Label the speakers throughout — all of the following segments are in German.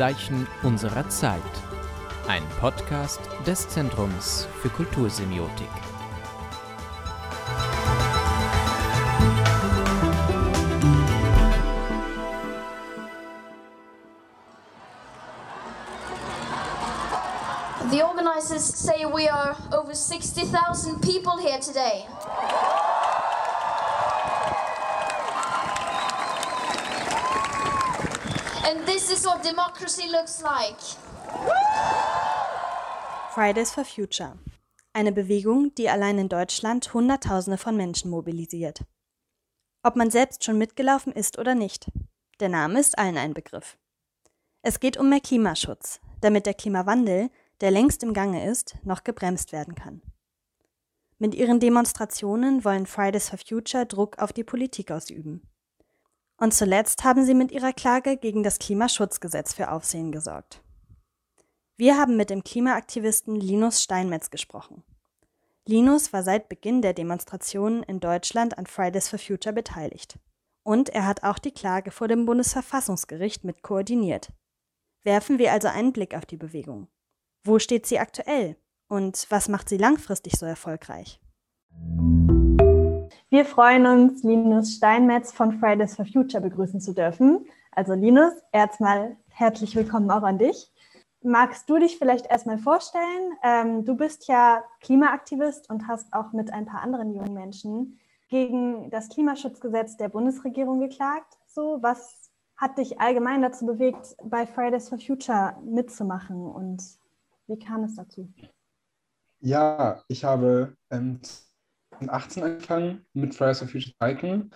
Speaker 1: Zeichen unserer Zeit. Ein Podcast des Zentrums für Kultursemiotik.
Speaker 2: The organizers say we are over 60,000 people here today. Democracy looks like.
Speaker 3: Fridays for Future. Eine Bewegung, die allein in Deutschland Hunderttausende von Menschen mobilisiert. Ob man selbst schon mitgelaufen ist oder nicht, der Name ist allen ein Begriff. Es geht um mehr Klimaschutz, damit der Klimawandel, der längst im Gange ist, noch gebremst werden kann. Mit ihren Demonstrationen wollen Fridays for Future Druck auf die Politik ausüben. Und zuletzt haben sie mit ihrer Klage gegen das Klimaschutzgesetz für Aufsehen gesorgt. Wir haben mit dem Klimaaktivisten Linus Steinmetz gesprochen. Linus war seit Beginn der Demonstrationen in Deutschland an Fridays for Future beteiligt. Und er hat auch die Klage vor dem Bundesverfassungsgericht mit koordiniert. Werfen wir also einen Blick auf die Bewegung. Wo steht sie aktuell? Und was macht sie langfristig so erfolgreich? Wir freuen uns, Linus Steinmetz von Fridays for Future begrüßen zu dürfen. Also Linus, erstmal herzlich willkommen auch an dich. Magst du dich vielleicht erstmal vorstellen? Ähm, du bist ja Klimaaktivist und hast auch mit ein paar anderen jungen Menschen gegen das Klimaschutzgesetz der Bundesregierung geklagt. So, was hat dich allgemein dazu bewegt, bei Fridays for Future mitzumachen und wie kam es dazu?
Speaker 4: Ja, ich habe ähm, 2018 angefangen mit Fridays for Future Biken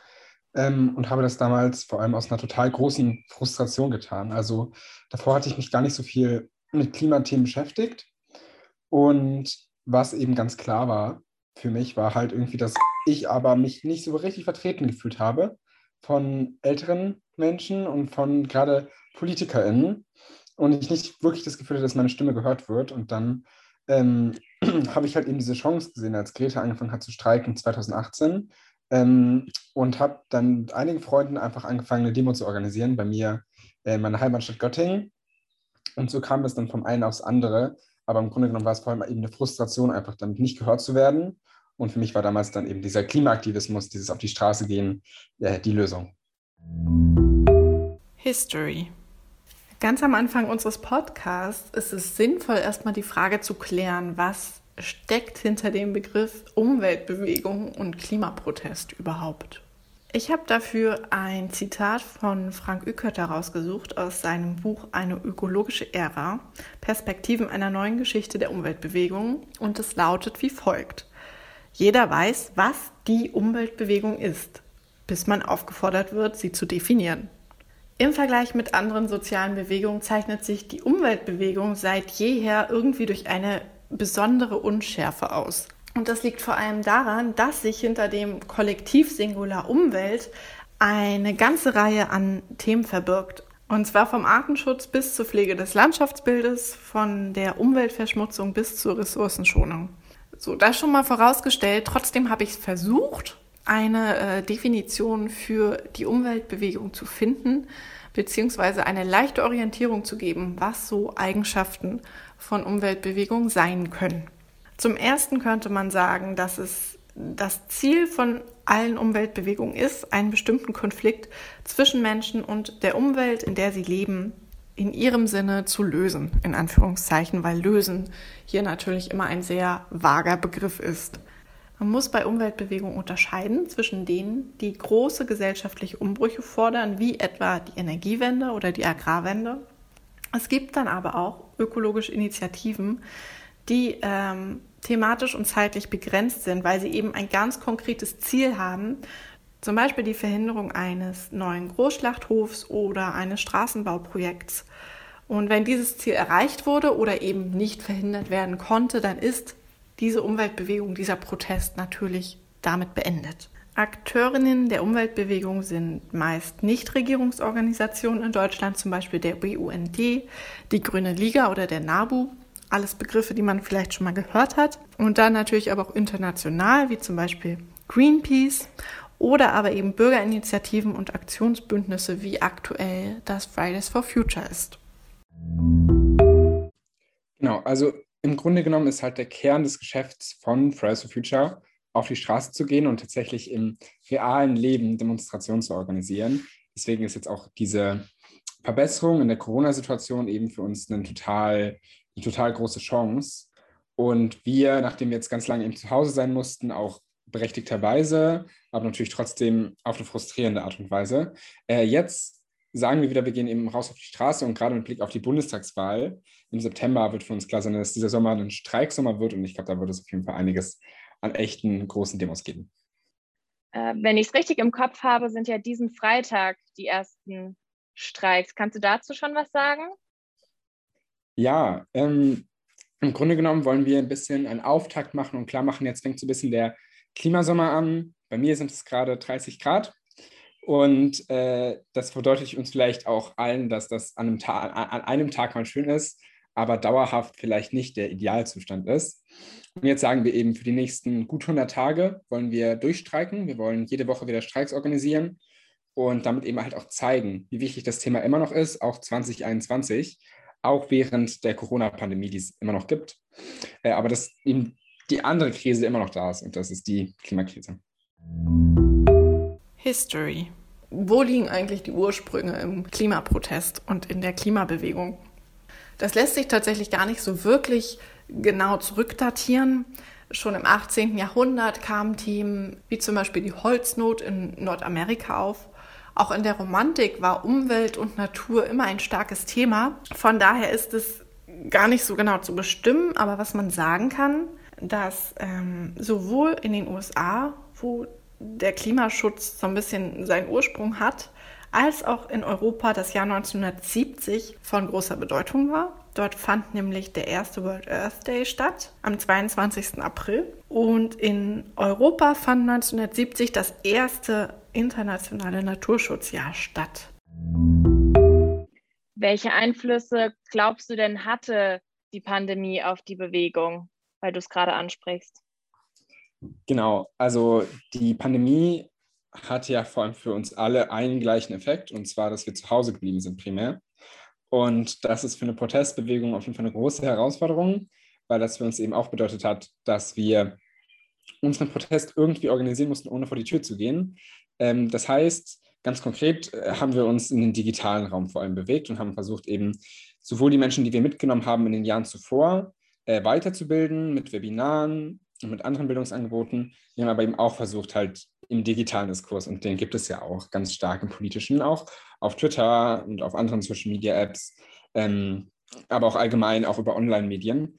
Speaker 4: ähm, und habe das damals vor allem aus einer total großen Frustration getan. Also davor hatte ich mich gar nicht so viel mit Klimathemen beschäftigt. Und was eben ganz klar war für mich, war halt irgendwie, dass ich aber mich nicht so richtig vertreten gefühlt habe von älteren Menschen und von gerade PolitikerInnen und ich nicht wirklich das Gefühl hatte, dass meine Stimme gehört wird. Und dann ähm, habe ich halt eben diese Chance gesehen, als Greta angefangen hat zu streiken 2018 ähm, und habe dann mit einigen Freunden einfach angefangen, eine Demo zu organisieren bei mir in meiner Heimatstadt Göttingen. Und so kam das dann vom einen aufs andere. Aber im Grunde genommen war es vor allem eben eine Frustration, einfach damit nicht gehört zu werden. Und für mich war damals dann eben dieser Klimaaktivismus, dieses auf die Straße gehen, äh, die Lösung.
Speaker 5: History. Ganz am Anfang unseres Podcasts ist es sinnvoll, erstmal die Frage zu klären, was steckt hinter dem Begriff Umweltbewegung und Klimaprotest überhaupt. Ich habe dafür ein Zitat von Frank Ückert herausgesucht aus seinem Buch Eine ökologische Ära, Perspektiven einer neuen Geschichte der Umweltbewegung und es lautet wie folgt. Jeder weiß, was die Umweltbewegung ist, bis man aufgefordert wird, sie zu definieren. Im Vergleich mit anderen sozialen Bewegungen zeichnet sich die Umweltbewegung seit jeher irgendwie durch eine besondere Unschärfe aus. Und das liegt vor allem daran, dass sich hinter dem Kollektivsingular Umwelt eine ganze Reihe an Themen verbirgt. Und zwar vom Artenschutz bis zur Pflege des Landschaftsbildes, von der Umweltverschmutzung bis zur Ressourcenschonung. So, das schon mal vorausgestellt. Trotzdem habe ich versucht, eine äh, Definition für die Umweltbewegung zu finden, beziehungsweise eine leichte Orientierung zu geben, was so Eigenschaften von Umweltbewegung sein können. Zum Ersten könnte man sagen, dass es das Ziel von allen Umweltbewegungen ist, einen bestimmten Konflikt zwischen Menschen und der Umwelt, in der sie leben, in ihrem Sinne zu lösen, in Anführungszeichen, weil lösen hier natürlich immer ein sehr vager Begriff ist. Man muss bei Umweltbewegungen unterscheiden zwischen denen, die große gesellschaftliche Umbrüche fordern, wie etwa die Energiewende oder die Agrarwende. Es gibt dann aber auch ökologische Initiativen, die ähm, thematisch und zeitlich begrenzt sind, weil sie eben ein ganz konkretes Ziel haben, zum Beispiel die Verhinderung eines neuen Großschlachthofs oder eines Straßenbauprojekts. Und wenn dieses Ziel erreicht wurde oder eben nicht verhindert werden konnte, dann ist diese Umweltbewegung, dieser Protest natürlich damit beendet. Akteurinnen der Umweltbewegung sind meist Nichtregierungsorganisationen in Deutschland, zum Beispiel der BUND, die Grüne Liga oder der NABU. Alles Begriffe, die man vielleicht schon mal gehört hat. Und dann natürlich aber auch international, wie zum Beispiel Greenpeace oder aber eben Bürgerinitiativen und Aktionsbündnisse, wie aktuell das Fridays for Future ist.
Speaker 4: Genau, also im Grunde genommen ist halt der Kern des Geschäfts von Fridays for Future, auf die Straße zu gehen und tatsächlich im realen Leben Demonstrationen zu organisieren. Deswegen ist jetzt auch diese Verbesserung in der Corona-Situation eben für uns eine total, eine total große Chance. Und wir, nachdem wir jetzt ganz lange eben zu Hause sein mussten, auch berechtigterweise, aber natürlich trotzdem auf eine frustrierende Art und Weise, äh, jetzt sagen wir wieder, wir gehen eben raus auf die Straße und gerade mit Blick auf die Bundestagswahl im September wird für uns klar sein, dass dieser Sommer ein Streiksommer wird und ich glaube, da wird es auf jeden Fall einiges an echten großen Demos geben.
Speaker 6: Äh, wenn ich es richtig im Kopf habe, sind ja diesen Freitag die ersten Streiks. Kannst du dazu schon was sagen?
Speaker 4: Ja, ähm, im Grunde genommen wollen wir ein bisschen einen Auftakt machen und klar machen, jetzt fängt so ein bisschen der Klimasommer an. Bei mir sind es gerade 30 Grad und äh, das verdeutlicht uns vielleicht auch allen, dass das an einem, an einem Tag mal schön ist, aber dauerhaft vielleicht nicht der Idealzustand ist. Und jetzt sagen wir eben, für die nächsten gut 100 Tage wollen wir durchstreiken. Wir wollen jede Woche wieder Streiks organisieren und damit eben halt auch zeigen, wie wichtig das Thema immer noch ist, auch 2021, auch während der Corona-Pandemie, die es immer noch gibt. Äh, aber dass eben die andere Krise immer noch da ist und das ist die Klimakrise.
Speaker 5: History. Wo liegen eigentlich die Ursprünge im Klimaprotest und in der Klimabewegung? Das lässt sich tatsächlich gar nicht so wirklich genau zurückdatieren. Schon im 18. Jahrhundert kamen Themen wie zum Beispiel die Holznot in Nordamerika auf. Auch in der Romantik war Umwelt und Natur immer ein starkes Thema. Von daher ist es gar nicht so genau zu bestimmen, aber was man sagen kann, dass ähm, sowohl in den USA, wo der Klimaschutz so ein bisschen seinen Ursprung hat, als auch in Europa das Jahr 1970 von großer Bedeutung war. Dort fand nämlich der erste World Earth Day statt, am 22. April. Und in Europa fand 1970 das erste internationale Naturschutzjahr statt.
Speaker 6: Welche Einflüsse glaubst du denn hatte die Pandemie auf die Bewegung, weil du es gerade ansprichst?
Speaker 4: Genau, also die Pandemie hatte ja vor allem für uns alle einen gleichen Effekt, und zwar, dass wir zu Hause geblieben sind primär. Und das ist für eine Protestbewegung auf jeden Fall eine große Herausforderung, weil das für uns eben auch bedeutet hat, dass wir unseren Protest irgendwie organisieren mussten, ohne vor die Tür zu gehen. Ähm, das heißt, ganz konkret äh, haben wir uns in den digitalen Raum vor allem bewegt und haben versucht, eben sowohl die Menschen, die wir mitgenommen haben in den Jahren zuvor, äh, weiterzubilden mit Webinaren und mit anderen Bildungsangeboten. Wir haben aber eben auch versucht, halt im digitalen Diskurs, und den gibt es ja auch ganz stark im politischen, auch auf Twitter und auf anderen Social Media Apps, ähm, aber auch allgemein auch über Online-Medien,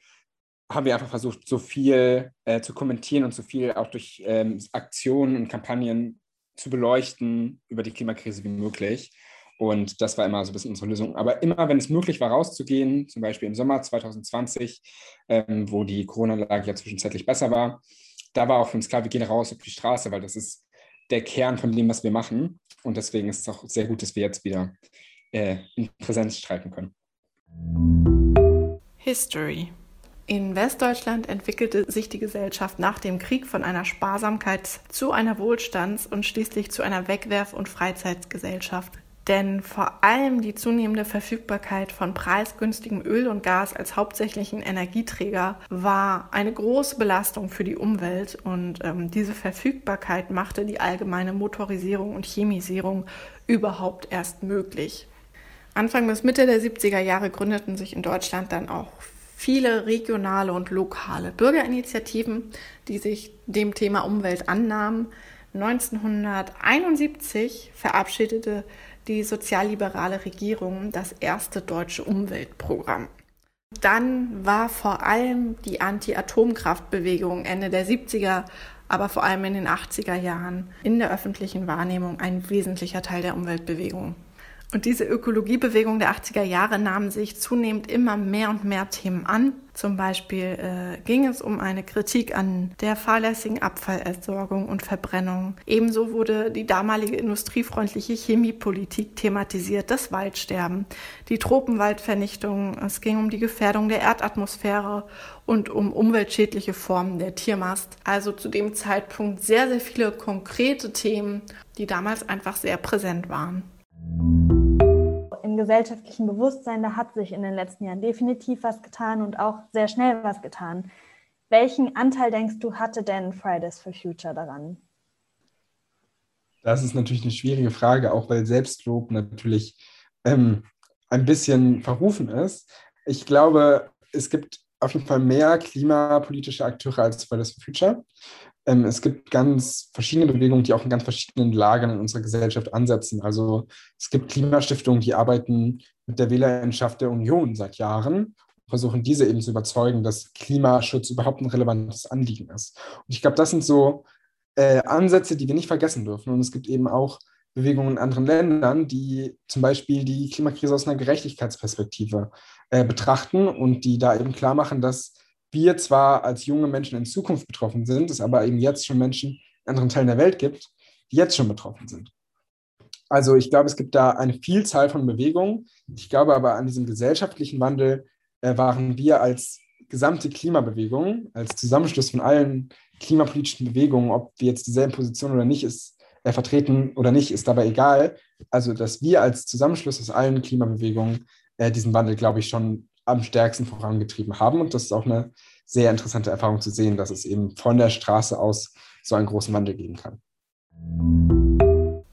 Speaker 4: haben wir einfach versucht, so viel äh, zu kommentieren und so viel auch durch ähm, Aktionen und Kampagnen zu beleuchten über die Klimakrise wie möglich. Und das war immer so ein bisschen unsere Lösung. Aber immer, wenn es möglich war, rauszugehen, zum Beispiel im Sommer 2020, ähm, wo die Corona-Lage ja zwischenzeitlich besser war, da war auch für uns klar, wir gehen raus auf die Straße, weil das ist der Kern von dem, was wir machen. Und deswegen ist es auch sehr gut, dass wir jetzt wieder äh, in Präsenz streiken können.
Speaker 5: History. In Westdeutschland entwickelte sich die Gesellschaft nach dem Krieg von einer Sparsamkeit zu einer Wohlstands- und schließlich zu einer Wegwerf- und Freizeitgesellschaft. Denn vor allem die zunehmende Verfügbarkeit von preisgünstigem Öl und Gas als hauptsächlichen Energieträger war eine große Belastung für die Umwelt und ähm, diese Verfügbarkeit machte die allgemeine Motorisierung und Chemisierung überhaupt erst möglich. Anfang bis Mitte der 70er Jahre gründeten sich in Deutschland dann auch viele regionale und lokale Bürgerinitiativen, die sich dem Thema Umwelt annahmen. 1971 verabschiedete die sozialliberale Regierung das erste deutsche Umweltprogramm. Dann war vor allem die Anti-Atomkraftbewegung Ende der 70er, aber vor allem in den 80er Jahren in der öffentlichen Wahrnehmung ein wesentlicher Teil der Umweltbewegung. Und diese Ökologiebewegung der 80er Jahre nahm sich zunehmend immer mehr und mehr Themen an. Zum Beispiel äh, ging es um eine Kritik an der fahrlässigen Abfallentsorgung und Verbrennung. Ebenso wurde die damalige industriefreundliche Chemiepolitik thematisiert, das Waldsterben, die Tropenwaldvernichtung. Es ging um die Gefährdung der Erdatmosphäre und um umweltschädliche Formen der Tiermast. Also zu dem Zeitpunkt sehr, sehr viele konkrete Themen, die damals einfach sehr präsent waren.
Speaker 3: Gesellschaftlichen Bewusstsein, da hat sich in den letzten Jahren definitiv was getan und auch sehr schnell was getan. Welchen Anteil denkst du, hatte denn Fridays for Future daran?
Speaker 4: Das ist natürlich eine schwierige Frage, auch weil Selbstlob natürlich ähm, ein bisschen verrufen ist. Ich glaube, es gibt auf jeden Fall mehr klimapolitische Akteure als Fridays for Future. Ähm, es gibt ganz verschiedene Bewegungen, die auch in ganz verschiedenen Lagern in unserer Gesellschaft ansetzen. Also es gibt Klimastiftungen, die arbeiten mit der Wählerinschaft der Union seit Jahren versuchen diese eben zu überzeugen, dass Klimaschutz überhaupt ein relevantes Anliegen ist. Und ich glaube, das sind so äh, Ansätze, die wir nicht vergessen dürfen. Und es gibt eben auch Bewegungen in anderen Ländern, die zum Beispiel die Klimakrise aus einer Gerechtigkeitsperspektive äh, betrachten und die da eben klar machen, dass wir zwar als junge Menschen in Zukunft betroffen sind, es aber eben jetzt schon Menschen in anderen Teilen der Welt gibt, die jetzt schon betroffen sind. Also ich glaube, es gibt da eine Vielzahl von Bewegungen. Ich glaube aber an diesem gesellschaftlichen Wandel äh, waren wir als gesamte Klimabewegung, als Zusammenschluss von allen klimapolitischen Bewegungen, ob wir jetzt dieselben Positionen oder nicht ist, äh, vertreten oder nicht, ist dabei egal. Also, dass wir als Zusammenschluss aus allen Klimabewegungen äh, diesen Wandel, glaube ich, schon am stärksten vorangetrieben haben. Und das ist auch eine sehr interessante Erfahrung zu sehen, dass es eben von der Straße aus so einen großen Wandel geben kann.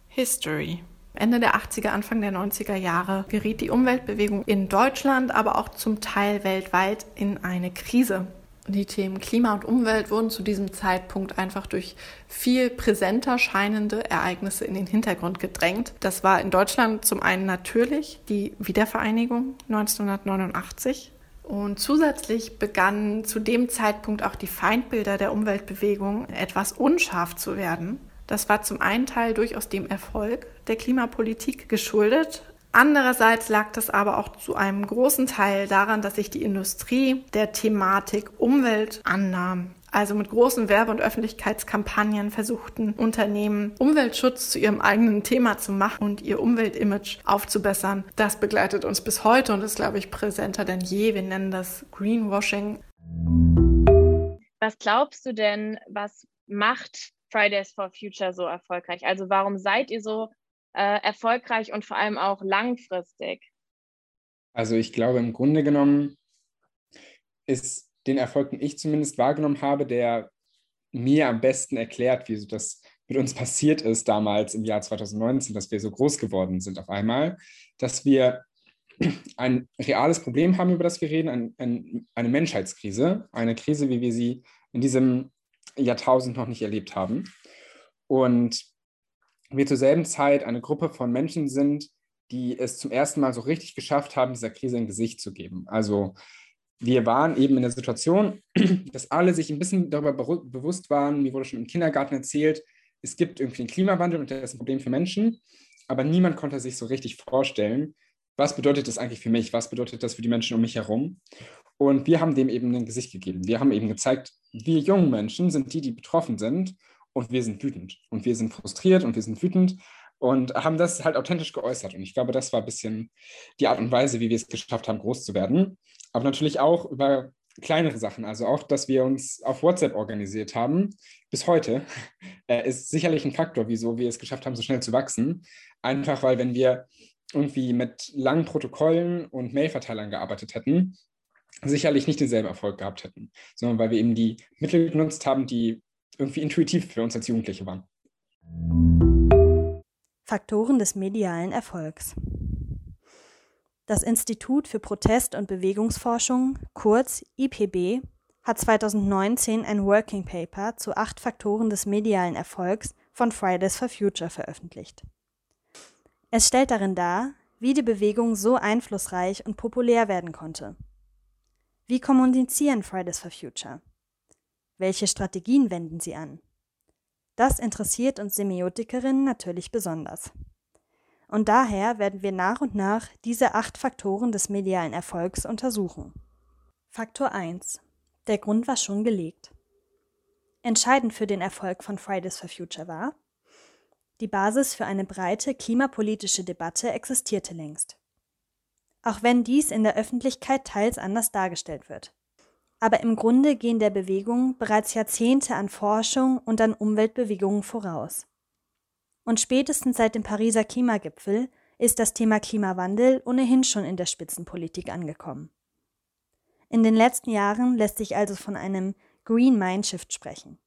Speaker 5: History. Ende der 80er, Anfang der 90er Jahre geriet die Umweltbewegung in Deutschland, aber auch zum Teil weltweit in eine Krise. Die Themen Klima und Umwelt wurden zu diesem Zeitpunkt einfach durch viel präsenter scheinende Ereignisse in den Hintergrund gedrängt. Das war in Deutschland zum einen natürlich die Wiedervereinigung 1989 und zusätzlich begannen zu dem Zeitpunkt auch die Feindbilder der Umweltbewegung etwas unscharf zu werden. Das war zum einen Teil durchaus dem Erfolg der Klimapolitik geschuldet. Andererseits lag das aber auch zu einem großen Teil daran, dass sich die Industrie der Thematik Umwelt annahm. Also mit großen Werbe- und Öffentlichkeitskampagnen versuchten Unternehmen Umweltschutz zu ihrem eigenen Thema zu machen und ihr Umweltimage aufzubessern. Das begleitet uns bis heute und ist, glaube ich, präsenter denn je. Wir nennen das Greenwashing.
Speaker 6: Was glaubst du denn, was macht Fridays for Future so erfolgreich? Also warum seid ihr so äh, erfolgreich und vor allem auch langfristig?
Speaker 4: Also ich glaube, im Grunde genommen ist den Erfolg, den ich zumindest wahrgenommen habe, der mir am besten erklärt, wie das mit uns passiert ist damals im Jahr 2019, dass wir so groß geworden sind auf einmal, dass wir ein reales Problem haben, über das wir reden, ein, ein, eine Menschheitskrise, eine Krise, wie wir sie in diesem Jahrtausend noch nicht erlebt haben. Und wir zur selben Zeit eine Gruppe von Menschen sind, die es zum ersten Mal so richtig geschafft haben, dieser Krise ein Gesicht zu geben. Also wir waren eben in der Situation, dass alle sich ein bisschen darüber bewusst waren, mir wurde schon im Kindergarten erzählt, es gibt irgendwie einen Klimawandel und der ist ein Problem für Menschen, aber niemand konnte sich so richtig vorstellen, was bedeutet das eigentlich für mich, was bedeutet das für die Menschen um mich herum. Und wir haben dem eben ein Gesicht gegeben. Wir haben eben gezeigt, wir jungen Menschen sind die, die betroffen sind und wir sind wütend und wir sind frustriert und wir sind wütend und haben das halt authentisch geäußert. Und ich glaube, das war ein bisschen die Art und Weise, wie wir es geschafft haben, groß zu werden. Aber natürlich auch über kleinere Sachen. Also auch, dass wir uns auf WhatsApp organisiert haben, bis heute, äh, ist sicherlich ein Faktor, wieso wir es geschafft haben, so schnell zu wachsen. Einfach weil, wenn wir irgendwie mit langen Protokollen und Mailverteilern gearbeitet hätten, sicherlich nicht denselben Erfolg gehabt hätten, sondern weil wir eben die Mittel genutzt haben, die irgendwie intuitiv für uns als Jugendliche waren.
Speaker 3: Faktoren des medialen Erfolgs. Das Institut für Protest- und Bewegungsforschung, kurz IPB, hat 2019 ein Working Paper zu acht Faktoren des medialen Erfolgs von Fridays for Future veröffentlicht. Es stellt darin dar, wie die Bewegung so einflussreich und populär werden konnte wie kommunizieren Fridays for Future? Welche Strategien wenden sie an? Das interessiert uns Semiotikerinnen natürlich besonders. Und daher werden wir nach und nach diese acht Faktoren des medialen Erfolgs untersuchen. Faktor 1. Der Grund war schon gelegt. Entscheidend für den Erfolg von Fridays for Future war, die Basis für eine breite klimapolitische Debatte existierte längst auch wenn dies in der Öffentlichkeit teils anders dargestellt wird. Aber im Grunde gehen der Bewegung bereits Jahrzehnte an Forschung und an Umweltbewegungen voraus. Und spätestens seit dem Pariser Klimagipfel ist das Thema Klimawandel ohnehin schon in der Spitzenpolitik angekommen. In den letzten Jahren lässt sich also von einem Green Mindshift sprechen.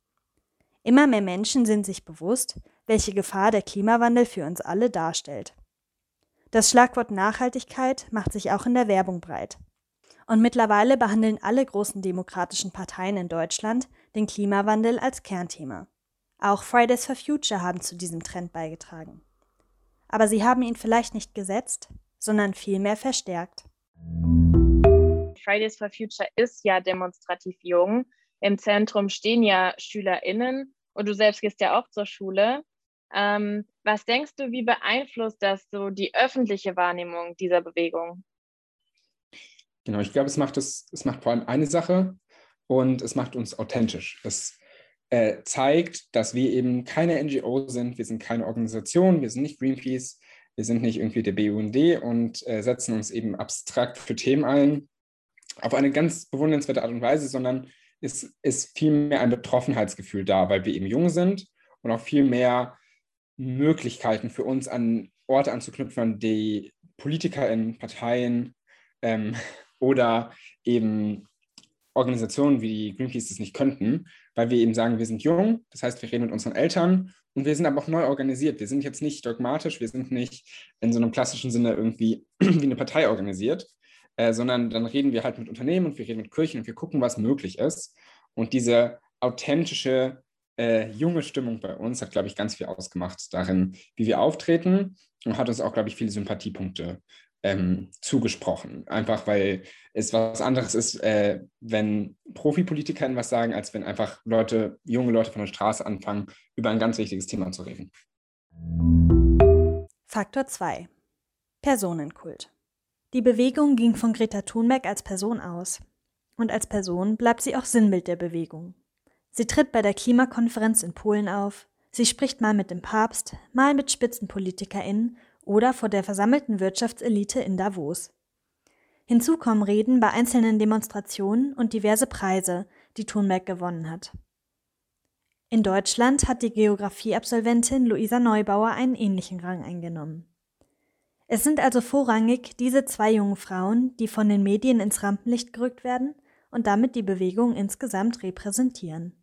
Speaker 3: Immer mehr Menschen sind sich bewusst, welche Gefahr der Klimawandel für uns alle darstellt. Das Schlagwort Nachhaltigkeit macht sich auch in der Werbung breit. Und mittlerweile behandeln alle großen demokratischen Parteien in Deutschland den Klimawandel als Kernthema. Auch Fridays for Future haben zu diesem Trend beigetragen. Aber sie haben ihn vielleicht nicht gesetzt, sondern vielmehr verstärkt.
Speaker 6: Fridays for Future ist ja demonstrativ jung. Im Zentrum stehen ja SchülerInnen und du selbst gehst ja auch zur Schule. Ähm, was denkst du, wie beeinflusst das so die öffentliche Wahrnehmung dieser Bewegung?
Speaker 4: Genau, ich glaube, es macht es, es macht vor allem eine Sache und es macht uns authentisch. Es äh, zeigt, dass wir eben keine NGO sind, wir sind keine Organisation, wir sind nicht Greenpeace, wir sind nicht irgendwie der BUND und äh, setzen uns eben abstrakt für Themen ein, auf eine ganz bewundernswerte Art und Weise, sondern es ist vielmehr ein Betroffenheitsgefühl da, weil wir eben jung sind und auch viel mehr Möglichkeiten für uns an Orte anzuknüpfen, an die PolitikerInnen, Parteien ähm, oder eben Organisationen wie die Greenpeace das nicht könnten, weil wir eben sagen, wir sind jung, das heißt, wir reden mit unseren Eltern und wir sind aber auch neu organisiert. Wir sind jetzt nicht dogmatisch, wir sind nicht in so einem klassischen Sinne irgendwie wie eine Partei organisiert, äh, sondern dann reden wir halt mit Unternehmen und wir reden mit Kirchen und wir gucken, was möglich ist. Und diese authentische äh, junge Stimmung bei uns hat, glaube ich, ganz viel ausgemacht darin, wie wir auftreten und hat uns auch, glaube ich, viele Sympathiepunkte ähm, zugesprochen. Einfach weil es was anderes ist, äh, wenn Profipolitiker was sagen, als wenn einfach Leute, junge Leute von der Straße anfangen, über ein ganz wichtiges Thema zu reden.
Speaker 3: Faktor 2. Personenkult. Die Bewegung ging von Greta Thunberg als Person aus. Und als Person bleibt sie auch Sinnbild der Bewegung. Sie tritt bei der Klimakonferenz in Polen auf, sie spricht mal mit dem Papst, mal mit SpitzenpolitikerInnen oder vor der versammelten Wirtschaftselite in Davos. Hinzu kommen Reden bei einzelnen Demonstrationen und diverse Preise, die Thunberg gewonnen hat. In Deutschland hat die Geografieabsolventin Luisa Neubauer einen ähnlichen Rang eingenommen. Es sind also vorrangig diese zwei jungen Frauen, die von den Medien ins Rampenlicht gerückt werden und damit die Bewegung insgesamt repräsentieren.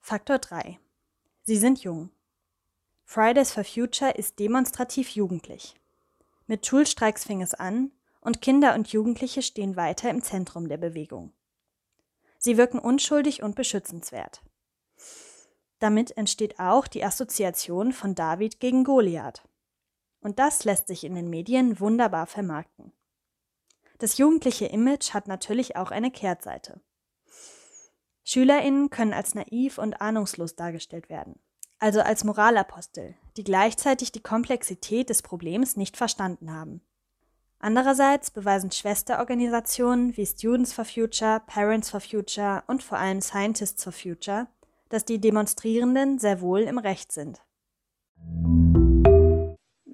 Speaker 3: Faktor 3. Sie sind jung. Fridays for Future ist demonstrativ jugendlich. Mit Schulstreiks fing es an und Kinder und Jugendliche stehen weiter im Zentrum der Bewegung. Sie wirken unschuldig und beschützenswert. Damit entsteht auch die Assoziation von David gegen Goliath. Und das lässt sich in den Medien wunderbar vermarkten. Das jugendliche Image hat natürlich auch eine Kehrtseite. Schülerinnen können als naiv und ahnungslos dargestellt werden, also als Moralapostel, die gleichzeitig die Komplexität des Problems nicht verstanden haben. Andererseits beweisen Schwesterorganisationen wie Students for Future, Parents for Future und vor allem Scientists for Future, dass die Demonstrierenden sehr wohl im Recht sind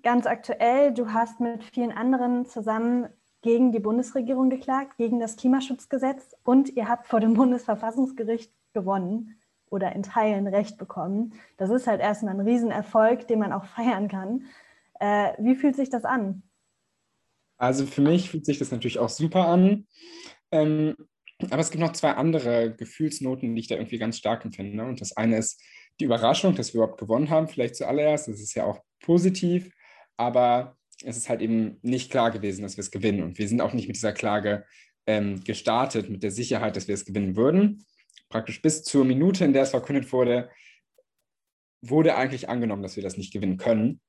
Speaker 7: ganz aktuell, du hast mit vielen anderen zusammen gegen die Bundesregierung geklagt, gegen das Klimaschutzgesetz und ihr habt vor dem Bundesverfassungsgericht gewonnen oder in Teilen Recht bekommen. Das ist halt erstmal ein Riesenerfolg, den man auch feiern kann. Äh, wie fühlt sich das an?
Speaker 4: Also für mich fühlt sich das natürlich auch super an. Ähm, aber es gibt noch zwei andere Gefühlsnoten, die ich da irgendwie ganz stark empfinde. Und das eine ist die Überraschung, dass wir überhaupt gewonnen haben, vielleicht zuallererst. Das ist ja auch positiv aber es ist halt eben nicht klar gewesen, dass wir es gewinnen. Und wir sind auch nicht mit dieser Klage ähm, gestartet, mit der Sicherheit, dass wir es gewinnen würden. Praktisch bis zur Minute, in der es verkündet wurde, wurde eigentlich angenommen, dass wir das nicht gewinnen können.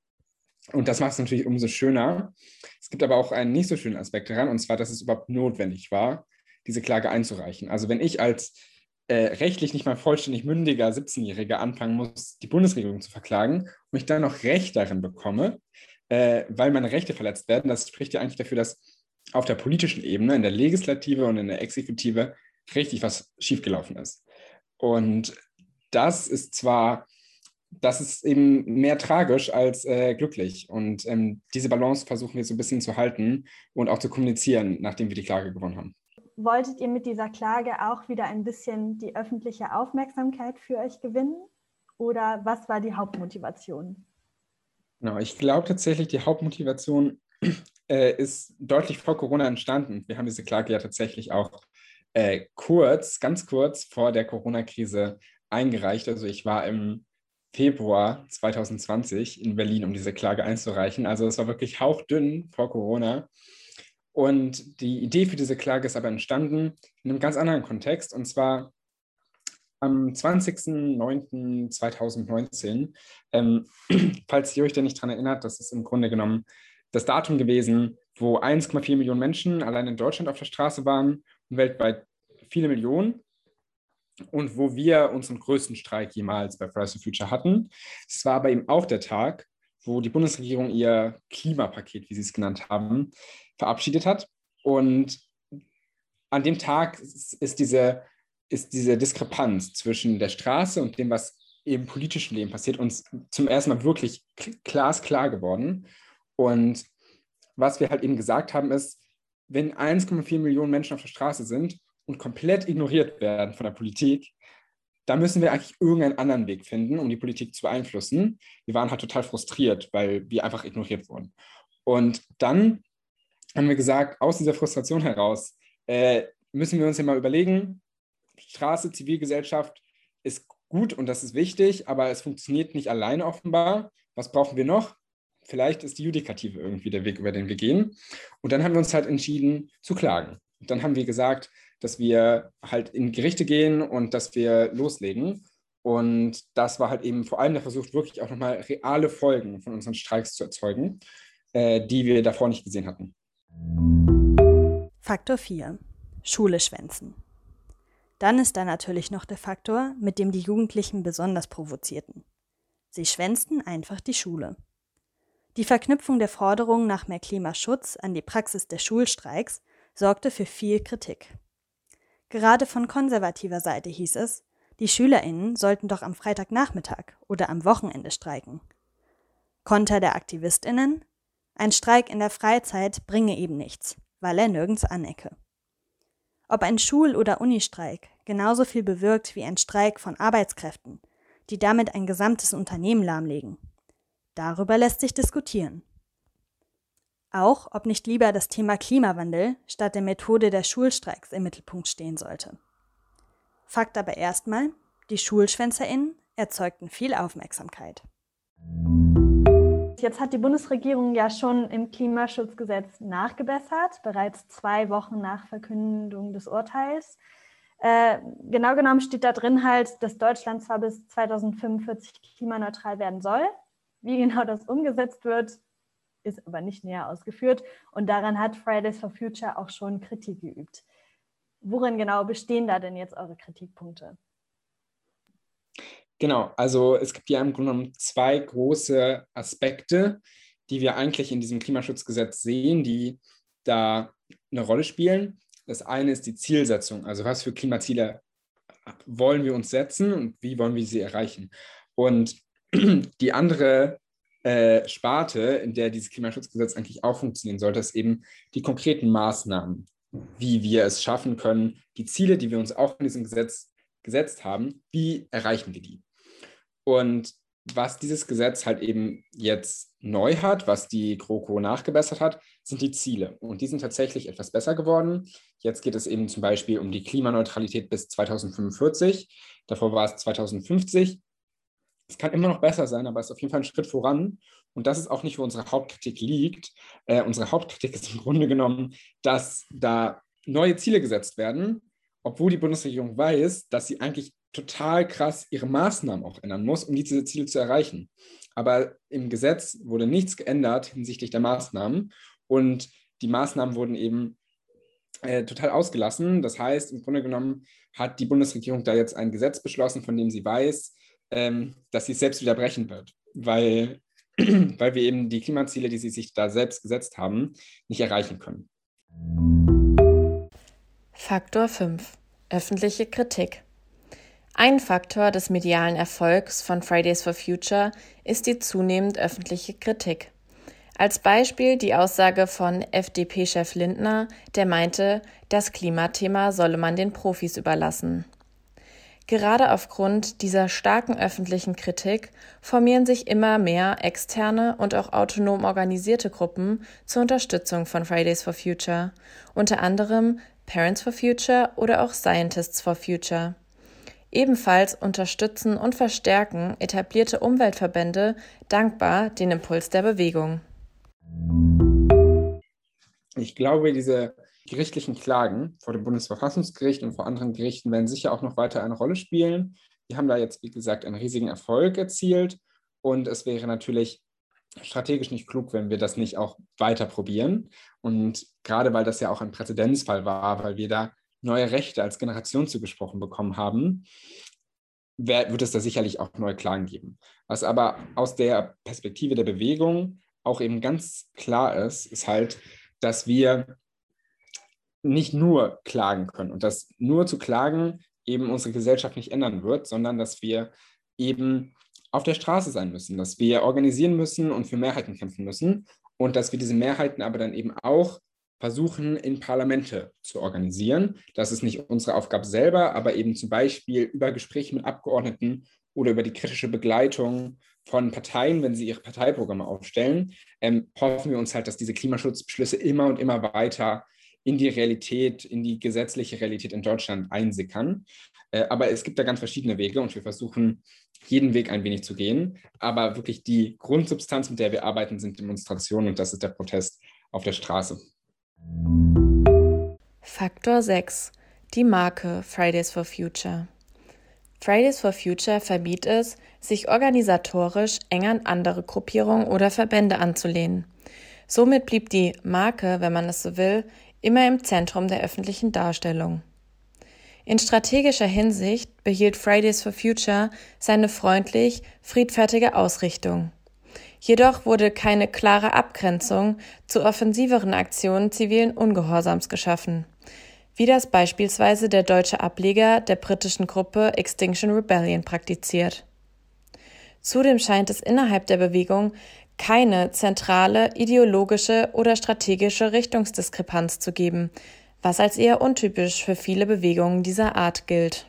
Speaker 4: Und das macht es natürlich umso schöner. Es gibt aber auch einen nicht so schönen Aspekt daran, und zwar, dass es überhaupt notwendig war, diese Klage einzureichen. Also wenn ich als äh, rechtlich nicht mal vollständig mündiger 17-Jähriger anfangen muss, die Bundesregierung zu verklagen und ich dann noch Recht darin bekomme, äh, weil meine Rechte verletzt werden. Das spricht ja eigentlich dafür, dass auf der politischen Ebene, in der Legislative und in der Exekutive richtig was schiefgelaufen ist. Und das ist zwar, das ist eben mehr tragisch als äh, glücklich. Und ähm, diese Balance versuchen wir so ein bisschen zu halten und auch zu kommunizieren, nachdem wir die Klage gewonnen haben.
Speaker 7: Wolltet ihr mit dieser Klage auch wieder ein bisschen die öffentliche Aufmerksamkeit für euch gewinnen? Oder was war die Hauptmotivation?
Speaker 4: Genau, ich glaube tatsächlich, die Hauptmotivation äh, ist deutlich vor Corona entstanden. Wir haben diese Klage ja tatsächlich auch äh, kurz, ganz kurz vor der Corona-Krise eingereicht. Also ich war im Februar 2020 in Berlin, um diese Klage einzureichen. Also es war wirklich hauchdünn vor Corona. Und die Idee für diese Klage ist aber entstanden in einem ganz anderen Kontext. Und zwar am 20.09.2019, ähm, falls ihr euch da nicht dran erinnert, das ist im Grunde genommen das Datum gewesen, wo 1,4 Millionen Menschen allein in Deutschland auf der Straße waren weltweit viele Millionen und wo wir unseren größten Streik jemals bei Fridays for Future hatten. Es war aber eben auch der Tag, wo die Bundesregierung ihr Klimapaket, wie sie es genannt haben, verabschiedet hat. Und an dem Tag ist diese, ist diese Diskrepanz zwischen der Straße und dem, was im politischen Leben passiert, uns zum ersten Mal wirklich glasklar geworden. Und was wir halt eben gesagt haben, ist, wenn 1,4 Millionen Menschen auf der Straße sind und komplett ignoriert werden von der Politik, da müssen wir eigentlich irgendeinen anderen Weg finden, um die Politik zu beeinflussen. Wir waren halt total frustriert, weil wir einfach ignoriert wurden. Und dann haben wir gesagt, aus dieser Frustration heraus äh, müssen wir uns ja mal überlegen, Straße, Zivilgesellschaft ist gut und das ist wichtig, aber es funktioniert nicht alleine offenbar. Was brauchen wir noch? Vielleicht ist die Judikative irgendwie der Weg, über den wir gehen. Und dann haben wir uns halt entschieden zu klagen. Und dann haben wir gesagt, dass wir halt in Gerichte gehen und dass wir loslegen. Und das war halt eben vor allem der Versuch, wirklich auch nochmal reale Folgen von unseren Streiks zu erzeugen, äh, die wir davor nicht gesehen hatten.
Speaker 3: Faktor 4. Schule schwänzen. Dann ist da natürlich noch der Faktor, mit dem die Jugendlichen besonders provozierten. Sie schwänzten einfach die Schule. Die Verknüpfung der Forderung nach mehr Klimaschutz an die Praxis des Schulstreiks sorgte für viel Kritik. Gerade von konservativer Seite hieß es, die Schülerinnen sollten doch am Freitagnachmittag oder am Wochenende streiken. Konter der Aktivistinnen, ein Streik in der Freizeit bringe eben nichts, weil er nirgends anecke. Ob ein Schul- oder Unistreik genauso viel bewirkt wie ein Streik von Arbeitskräften, die damit ein gesamtes Unternehmen lahmlegen. Darüber lässt sich diskutieren. Auch ob nicht lieber das Thema Klimawandel statt der Methode der Schulstreiks im Mittelpunkt stehen sollte. Fakt aber erstmal, die SchulschwänzerInnen erzeugten viel Aufmerksamkeit.
Speaker 7: Jetzt hat die Bundesregierung ja schon im Klimaschutzgesetz nachgebessert, bereits zwei Wochen nach Verkündung des Urteils. Äh, genau genommen steht da drin halt, dass Deutschland zwar bis 2045 klimaneutral werden soll. Wie genau das umgesetzt wird, ist aber nicht näher ausgeführt. Und daran hat Fridays for Future auch schon Kritik geübt. Worin genau bestehen da denn jetzt eure Kritikpunkte?
Speaker 4: Genau, also es gibt ja im Grunde genommen zwei große Aspekte, die wir eigentlich in diesem Klimaschutzgesetz sehen, die da eine Rolle spielen. Das eine ist die Zielsetzung, also was für Klimaziele wollen wir uns setzen und wie wollen wir sie erreichen. Und die andere äh, Sparte, in der dieses Klimaschutzgesetz eigentlich auch funktionieren sollte, ist eben die konkreten Maßnahmen, wie wir es schaffen können, die Ziele, die wir uns auch in diesem Gesetz gesetzt haben, wie erreichen wir die? Und was dieses Gesetz halt eben jetzt neu hat, was die GroKo nachgebessert hat, sind die Ziele. Und die sind tatsächlich etwas besser geworden. Jetzt geht es eben zum Beispiel um die Klimaneutralität bis 2045. Davor war es 2050. Es kann immer noch besser sein, aber es ist auf jeden Fall ein Schritt voran. Und das ist auch nicht, wo unsere Hauptkritik liegt. Äh, unsere Hauptkritik ist im Grunde genommen, dass da neue Ziele gesetzt werden, obwohl die Bundesregierung weiß, dass sie eigentlich total krass ihre Maßnahmen auch ändern muss, um diese Ziele zu erreichen. Aber im Gesetz wurde nichts geändert hinsichtlich der Maßnahmen und die Maßnahmen wurden eben äh, total ausgelassen. Das heißt, im Grunde genommen hat die Bundesregierung da jetzt ein Gesetz beschlossen, von dem sie weiß, ähm, dass sie es selbst wieder brechen wird, weil, weil wir eben die Klimaziele, die sie sich da selbst gesetzt haben, nicht erreichen können.
Speaker 8: Faktor 5. Öffentliche Kritik. Ein Faktor des medialen Erfolgs von Fridays for Future ist die zunehmend öffentliche Kritik. Als Beispiel die Aussage von FDP-Chef Lindner, der meinte, das Klimathema solle man den Profis überlassen. Gerade aufgrund dieser starken öffentlichen Kritik formieren sich immer mehr externe und auch autonom organisierte Gruppen zur Unterstützung von Fridays for Future, unter anderem Parents for Future oder auch Scientists for Future. Ebenfalls unterstützen und verstärken etablierte Umweltverbände dankbar den Impuls der Bewegung.
Speaker 4: Ich glaube, diese gerichtlichen Klagen vor dem Bundesverfassungsgericht und vor anderen Gerichten werden sicher auch noch weiter eine Rolle spielen. Die haben da jetzt, wie gesagt, einen riesigen Erfolg erzielt. Und es wäre natürlich strategisch nicht klug, wenn wir das nicht auch weiter probieren. Und gerade weil das ja auch ein Präzedenzfall war, weil wir da neue Rechte als Generation zugesprochen bekommen haben, wird es da sicherlich auch neue Klagen geben. Was aber aus der Perspektive der Bewegung auch eben ganz klar ist, ist halt, dass wir nicht nur klagen können und dass nur zu klagen eben unsere Gesellschaft nicht ändern wird, sondern dass wir eben auf der Straße sein müssen, dass wir organisieren müssen und für Mehrheiten kämpfen müssen und dass wir diese Mehrheiten aber dann eben auch versuchen, in Parlamente zu organisieren. Das ist nicht unsere Aufgabe selber, aber eben zum Beispiel über Gespräche mit Abgeordneten oder über die kritische Begleitung von Parteien, wenn sie ihre Parteiprogramme aufstellen, ähm, hoffen wir uns halt, dass diese Klimaschutzbeschlüsse immer und immer weiter in die Realität, in die gesetzliche Realität in Deutschland einsickern. Äh, aber es gibt da ganz verschiedene Wege und wir versuchen, jeden Weg ein wenig zu gehen. Aber wirklich die Grundsubstanz, mit der wir arbeiten, sind Demonstrationen und das ist der Protest auf der Straße.
Speaker 8: Faktor 6. Die Marke Fridays for Future. Fridays for Future verbietet es, sich organisatorisch eng an andere Gruppierungen oder Verbände anzulehnen. Somit blieb die Marke, wenn man es so will, immer im Zentrum der öffentlichen Darstellung. In strategischer Hinsicht behielt Fridays for Future seine freundlich, friedfertige Ausrichtung. Jedoch wurde keine klare Abgrenzung zu offensiveren Aktionen zivilen Ungehorsams geschaffen, wie das beispielsweise der deutsche Ableger der britischen Gruppe Extinction Rebellion praktiziert. Zudem scheint es innerhalb der Bewegung keine zentrale ideologische oder strategische Richtungsdiskrepanz zu geben, was als eher untypisch für viele Bewegungen dieser Art gilt.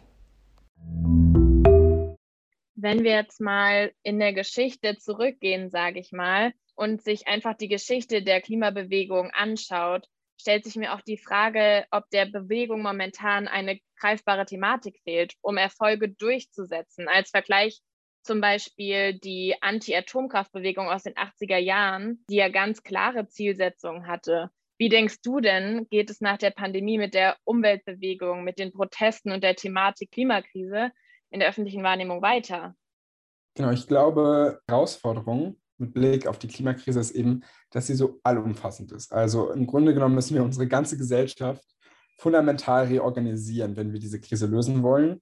Speaker 6: Wenn wir jetzt mal in der Geschichte zurückgehen, sage ich mal, und sich einfach die Geschichte der Klimabewegung anschaut, stellt sich mir auch die Frage, ob der Bewegung momentan eine greifbare Thematik fehlt, um Erfolge durchzusetzen. Als Vergleich zum Beispiel die Anti-Atomkraftbewegung aus den 80er Jahren, die ja ganz klare Zielsetzungen hatte. Wie denkst du denn, geht es nach der Pandemie mit der Umweltbewegung, mit den Protesten und der Thematik Klimakrise in der öffentlichen Wahrnehmung weiter?
Speaker 4: Genau, ich glaube, Herausforderung mit Blick auf die Klimakrise ist eben, dass sie so allumfassend ist. Also im Grunde genommen müssen wir unsere ganze Gesellschaft fundamental reorganisieren, wenn wir diese Krise lösen wollen.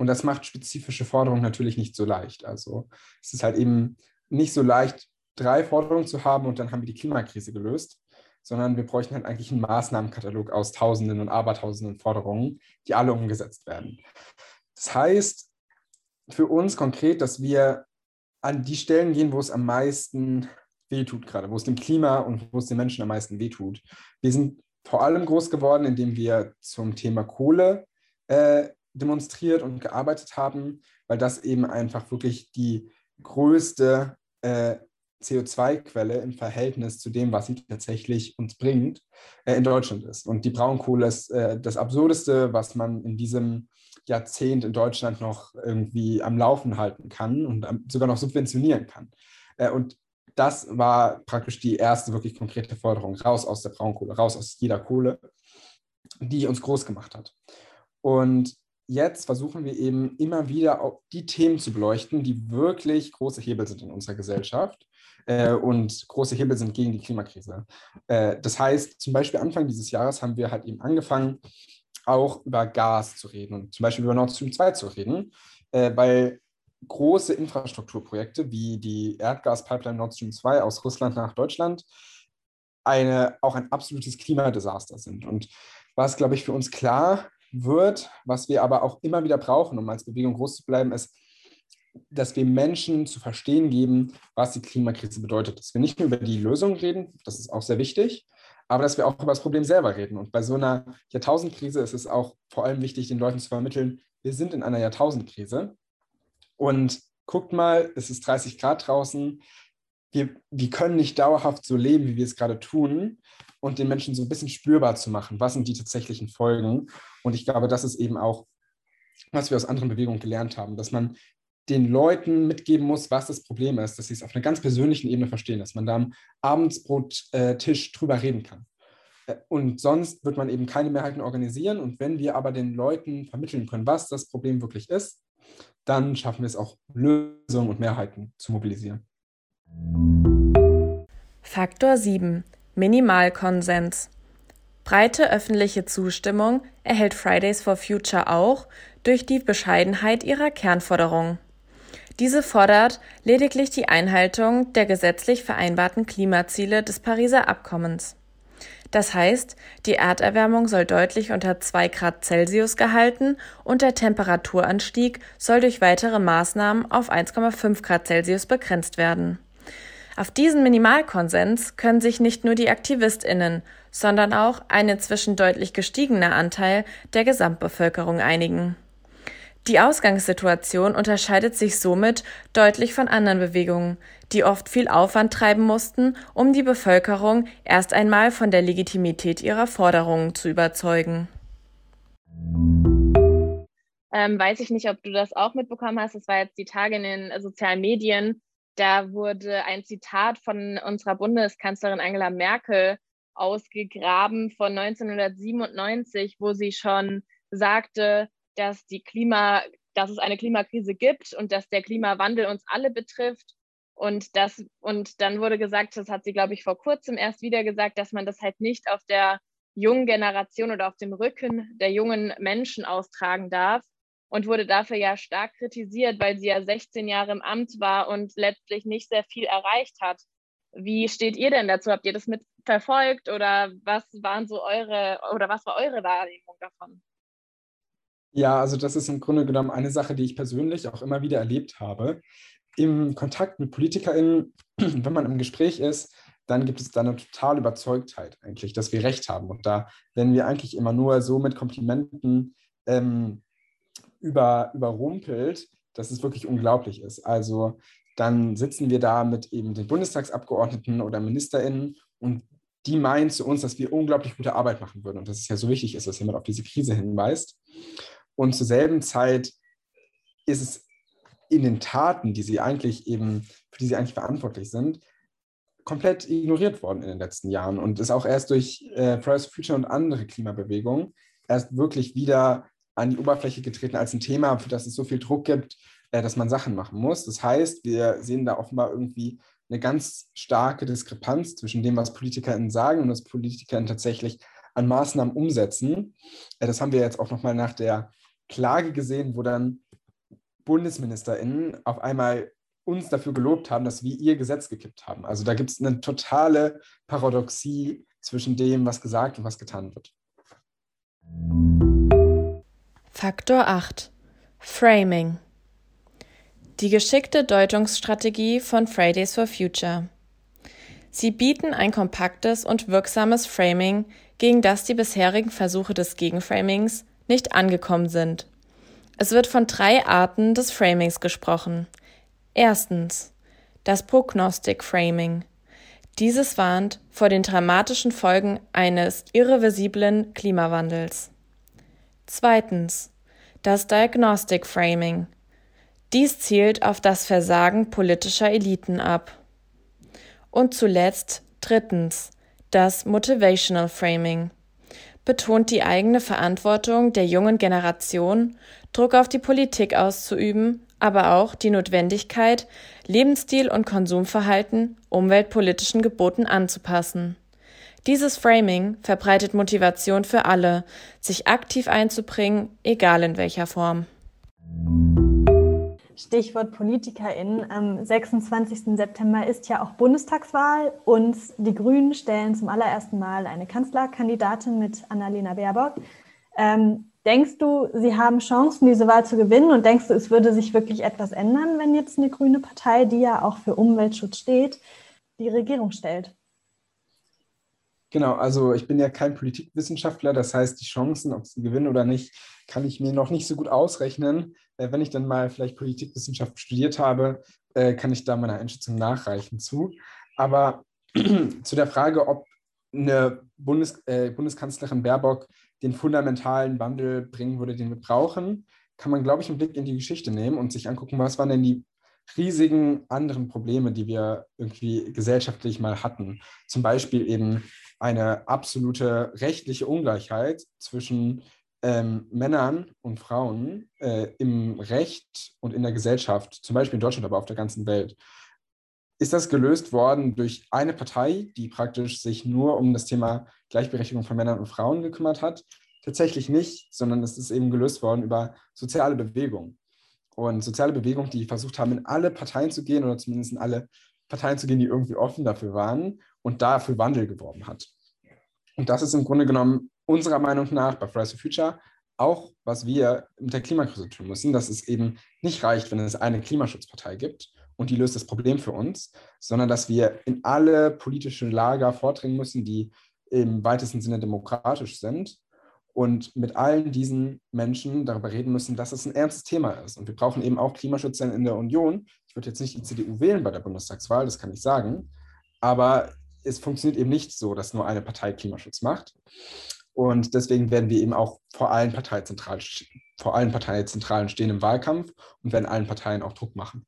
Speaker 4: Und das macht spezifische Forderungen natürlich nicht so leicht. Also es ist halt eben nicht so leicht, drei Forderungen zu haben und dann haben wir die Klimakrise gelöst, sondern wir bräuchten halt eigentlich einen Maßnahmenkatalog aus Tausenden und Abertausenden Forderungen, die alle umgesetzt werden. Das heißt für uns konkret, dass wir an die Stellen gehen, wo es am meisten wehtut gerade, wo es dem Klima und wo es den Menschen am meisten wehtut. Wir sind vor allem groß geworden, indem wir zum Thema Kohle äh, demonstriert und gearbeitet haben, weil das eben einfach wirklich die größte äh, CO2-Quelle im Verhältnis zu dem, was sie tatsächlich uns bringt, äh, in Deutschland ist. Und die Braunkohle ist äh, das Absurdeste, was man in diesem Jahrzehnt in Deutschland noch irgendwie am Laufen halten kann und sogar noch subventionieren kann. Äh, und das war praktisch die erste wirklich konkrete Forderung, raus aus der Braunkohle, raus aus jeder Kohle, die uns groß gemacht hat. Und jetzt versuchen wir eben immer wieder auch die Themen zu beleuchten, die wirklich große Hebel sind in unserer Gesellschaft äh, und große Hebel sind gegen die Klimakrise. Äh, das heißt, zum Beispiel Anfang dieses Jahres haben wir halt eben angefangen, auch über Gas zu reden und zum Beispiel über Nord Stream 2 zu reden, äh, weil große Infrastrukturprojekte wie die Erdgaspipeline Nord Stream 2 aus Russland nach Deutschland eine, auch ein absolutes Klimadesaster sind. Und was, glaube ich, für uns klar wird, was wir aber auch immer wieder brauchen, um als Bewegung groß zu bleiben, ist, dass wir Menschen zu verstehen geben, was die Klimakrise bedeutet. Dass wir nicht nur über die Lösung reden, das ist auch sehr wichtig, aber dass wir auch über das Problem selber reden. Und bei so einer Jahrtausendkrise ist es auch vor allem wichtig, den Leuten zu vermitteln, wir sind in einer Jahrtausendkrise. Und guckt mal, es ist 30 Grad draußen. Wir, wir können nicht dauerhaft so leben, wie wir es gerade tun. Und den Menschen so ein bisschen spürbar zu machen, was sind die tatsächlichen Folgen. Und ich glaube, das ist eben auch, was wir aus anderen Bewegungen gelernt haben, dass man den Leuten mitgeben muss, was das Problem ist, dass sie es auf einer ganz persönlichen Ebene verstehen, dass man da am Abendsbrottisch drüber reden kann. Äh, und sonst wird man eben keine Mehrheiten organisieren. Und wenn wir aber den Leuten vermitteln können, was das Problem wirklich ist, dann schaffen wir es auch, Lösungen und Mehrheiten zu mobilisieren.
Speaker 8: Faktor 7. Minimalkonsens. Breite öffentliche Zustimmung erhält Fridays for Future auch durch die Bescheidenheit ihrer Kernforderungen. Diese fordert lediglich die Einhaltung der gesetzlich vereinbarten Klimaziele des Pariser Abkommens. Das heißt, die Erderwärmung soll deutlich unter 2 Grad Celsius gehalten und der Temperaturanstieg soll durch weitere Maßnahmen auf 1,5 Grad Celsius begrenzt werden. Auf diesen Minimalkonsens können sich nicht nur die Aktivistinnen, sondern auch ein inzwischen deutlich gestiegener Anteil der Gesamtbevölkerung einigen. Die Ausgangssituation unterscheidet sich somit deutlich von anderen Bewegungen, die oft viel Aufwand treiben mussten, um die Bevölkerung erst einmal von der Legitimität ihrer Forderungen zu überzeugen.
Speaker 6: Ähm, weiß ich nicht, ob du das auch mitbekommen hast. Es war jetzt die Tage in den sozialen Medien. Da wurde ein Zitat von unserer Bundeskanzlerin Angela Merkel ausgegraben von 1997, wo sie schon sagte, dass die Klima, dass es eine Klimakrise gibt und dass der Klimawandel uns alle betrifft. Und das, und dann wurde gesagt, das hat sie, glaube ich, vor kurzem erst wieder gesagt, dass man das halt nicht auf der jungen Generation oder auf dem Rücken der jungen Menschen austragen darf. Und wurde dafür ja stark kritisiert, weil sie ja 16 Jahre im Amt war und letztlich nicht sehr viel erreicht hat. Wie steht ihr denn dazu? Habt ihr das mitverfolgt oder was waren so eure oder was war eure Wahrnehmung davon?
Speaker 4: Ja, also das ist im Grunde genommen eine Sache, die ich persönlich auch immer wieder erlebt habe. Im Kontakt mit PolitikerInnen, wenn man im Gespräch ist, dann gibt es da eine totale Überzeugtheit eigentlich, dass wir recht haben. Und da werden wir eigentlich immer nur so mit Komplimenten ähm, über, überrumpelt, dass es wirklich unglaublich ist. Also dann sitzen wir da mit eben den Bundestagsabgeordneten oder MinisterInnen und die meinen zu uns, dass wir unglaublich gute Arbeit machen würden und dass es ja so wichtig ist, dass jemand auf diese Krise hinweist. Und zur selben Zeit ist es in den Taten, die sie eigentlich eben, für die sie eigentlich verantwortlich sind, komplett ignoriert worden in den letzten Jahren und ist auch erst durch äh, Fridays for Future und andere Klimabewegungen erst wirklich wieder an die Oberfläche getreten als ein Thema, für das es so viel Druck gibt, äh, dass man Sachen machen muss. Das heißt, wir sehen da offenbar irgendwie eine ganz starke Diskrepanz zwischen dem, was PolitikerInnen sagen und was PolitikerInnen tatsächlich an Maßnahmen umsetzen. Äh, das haben wir jetzt auch nochmal nach der Klage gesehen, wo dann BundesministerInnen auf einmal uns dafür gelobt haben, dass wir ihr Gesetz gekippt haben. Also da gibt es eine totale Paradoxie zwischen dem, was gesagt und was getan wird.
Speaker 8: Faktor 8. Framing. Die geschickte Deutungsstrategie von Fridays for Future. Sie bieten ein kompaktes und wirksames Framing, gegen das die bisherigen Versuche des Gegenframings nicht angekommen sind. Es wird von drei Arten des Framings gesprochen. Erstens das Prognostic Framing. Dieses warnt vor den dramatischen Folgen eines irreversiblen Klimawandels. Zweitens das Diagnostic Framing. Dies zielt auf das Versagen politischer Eliten ab. Und zuletzt drittens das Motivational Framing betont die eigene Verantwortung der jungen Generation, Druck auf die Politik auszuüben, aber auch die Notwendigkeit, Lebensstil und Konsumverhalten umweltpolitischen Geboten anzupassen. Dieses Framing verbreitet Motivation für alle, sich aktiv einzubringen, egal in welcher Form.
Speaker 7: Stichwort PolitikerInnen. Am 26. September ist ja auch Bundestagswahl und die Grünen stellen zum allerersten Mal eine Kanzlerkandidatin mit Annalena Baerbock. Ähm, denkst du, sie haben Chancen, diese Wahl zu gewinnen und denkst du, es würde sich wirklich etwas ändern, wenn jetzt eine grüne Partei, die ja auch für Umweltschutz steht, die Regierung stellt?
Speaker 4: Genau, also ich bin ja kein Politikwissenschaftler, das heißt, die Chancen, ob sie gewinnen oder nicht, kann ich mir noch nicht so gut ausrechnen. Äh, wenn ich dann mal vielleicht Politikwissenschaft studiert habe, äh, kann ich da meine Einschätzung nachreichen zu. Aber zu der Frage, ob eine Bundes, äh, Bundeskanzlerin Baerbock den fundamentalen Wandel bringen würde, den wir brauchen, kann man, glaube ich, einen Blick in die Geschichte nehmen und sich angucken, was waren denn die riesigen anderen Probleme, die wir irgendwie gesellschaftlich mal hatten. Zum Beispiel eben eine absolute rechtliche Ungleichheit zwischen ähm, Männern und Frauen äh, im Recht und in der Gesellschaft, zum Beispiel in Deutschland, aber auf der ganzen Welt. Ist das gelöst worden durch eine Partei, die praktisch sich nur um das Thema Gleichberechtigung von Männern und Frauen gekümmert hat? Tatsächlich nicht, sondern es ist eben gelöst worden über soziale Bewegungen. Und soziale Bewegungen, die versucht haben, in alle Parteien zu gehen oder zumindest in alle Parteien zu gehen, die irgendwie offen dafür waren und dafür Wandel geworben hat. Und das ist im Grunde genommen unserer Meinung nach bei Fridays for Future auch, was wir mit der Klimakrise tun müssen, dass es eben nicht reicht, wenn es eine Klimaschutzpartei gibt und die löst das Problem für uns, sondern dass wir in alle politischen Lager vordringen müssen, die im weitesten Sinne demokratisch sind und mit allen diesen Menschen darüber reden müssen, dass es ein ernstes Thema ist. Und wir brauchen eben auch Klimaschutz in der Union. Ich würde jetzt nicht die CDU wählen bei der Bundestagswahl, das kann ich sagen. Aber es funktioniert eben nicht so, dass nur eine Partei Klimaschutz macht. Und deswegen werden wir eben auch vor allen, Parteizentralen, vor allen Parteizentralen stehen im Wahlkampf und werden allen Parteien auch Druck machen.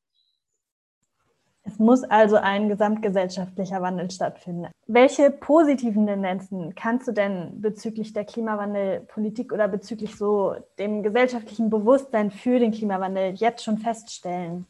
Speaker 7: Es muss also ein gesamtgesellschaftlicher Wandel stattfinden. Welche positiven Tendenzen kannst du denn bezüglich der Klimawandelpolitik oder bezüglich so dem gesellschaftlichen Bewusstsein für den Klimawandel jetzt schon feststellen?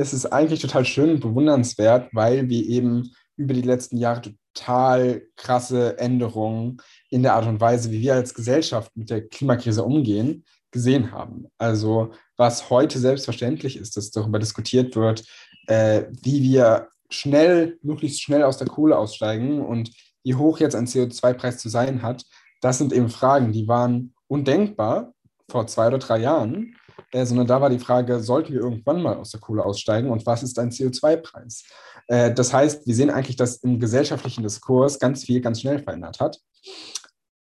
Speaker 4: Es ist eigentlich total schön und bewundernswert, weil wir eben über die letzten Jahre total krasse Änderungen in der Art und Weise, wie wir als Gesellschaft mit der Klimakrise umgehen, gesehen haben. Also was heute selbstverständlich ist, dass darüber diskutiert wird, äh, wie wir schnell, möglichst schnell aus der Kohle aussteigen und wie hoch jetzt ein CO2-Preis zu sein hat, das sind eben Fragen, die waren undenkbar vor zwei oder drei Jahren, äh, sondern da war die Frage, sollten wir irgendwann mal aus der Kohle aussteigen und was ist ein CO2-Preis? Äh, das heißt, wir sehen eigentlich, dass im gesellschaftlichen Diskurs ganz viel ganz schnell verändert hat.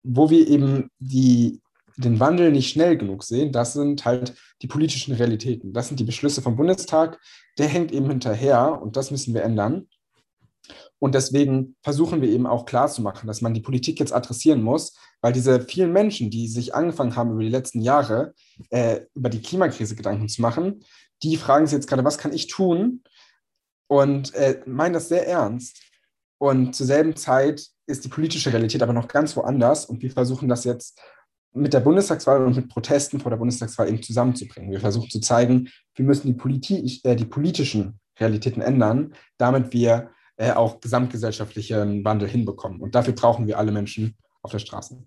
Speaker 4: Wo wir eben die den Wandel nicht schnell genug sehen, das sind halt die politischen Realitäten. Das sind die Beschlüsse vom Bundestag. Der hängt eben hinterher und das müssen wir ändern. Und deswegen versuchen wir eben auch klarzumachen, dass man die Politik jetzt adressieren muss, weil diese vielen Menschen, die sich angefangen haben, über die letzten Jahre äh, über die Klimakrise Gedanken zu machen, die fragen sich jetzt gerade, was kann ich tun? Und äh, meinen das sehr ernst. Und zur selben Zeit ist die politische Realität aber noch ganz woanders. Und wir versuchen das jetzt mit der Bundestagswahl und mit Protesten vor der Bundestagswahl eben zusammenzubringen. Wir versuchen zu zeigen, wir müssen die, Politi äh, die politischen Realitäten ändern, damit wir äh, auch gesamtgesellschaftlichen Wandel hinbekommen. Und dafür brauchen wir alle Menschen auf der Straße.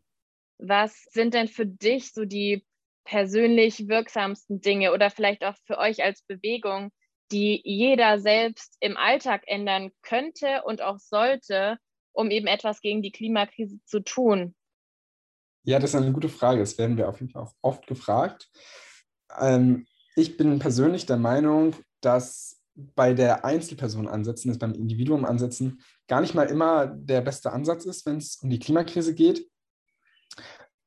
Speaker 6: Was sind denn für dich so die persönlich wirksamsten Dinge oder vielleicht auch für euch als Bewegung, die jeder selbst im Alltag ändern könnte und auch sollte, um eben etwas gegen die Klimakrise zu tun?
Speaker 4: Ja, das ist eine gute Frage. Das werden wir auf jeden Fall auch oft gefragt. Ähm, ich bin persönlich der Meinung, dass bei der Einzelperson ansetzen, ist beim Individuum ansetzen, gar nicht mal immer der beste Ansatz ist, wenn es um die Klimakrise geht,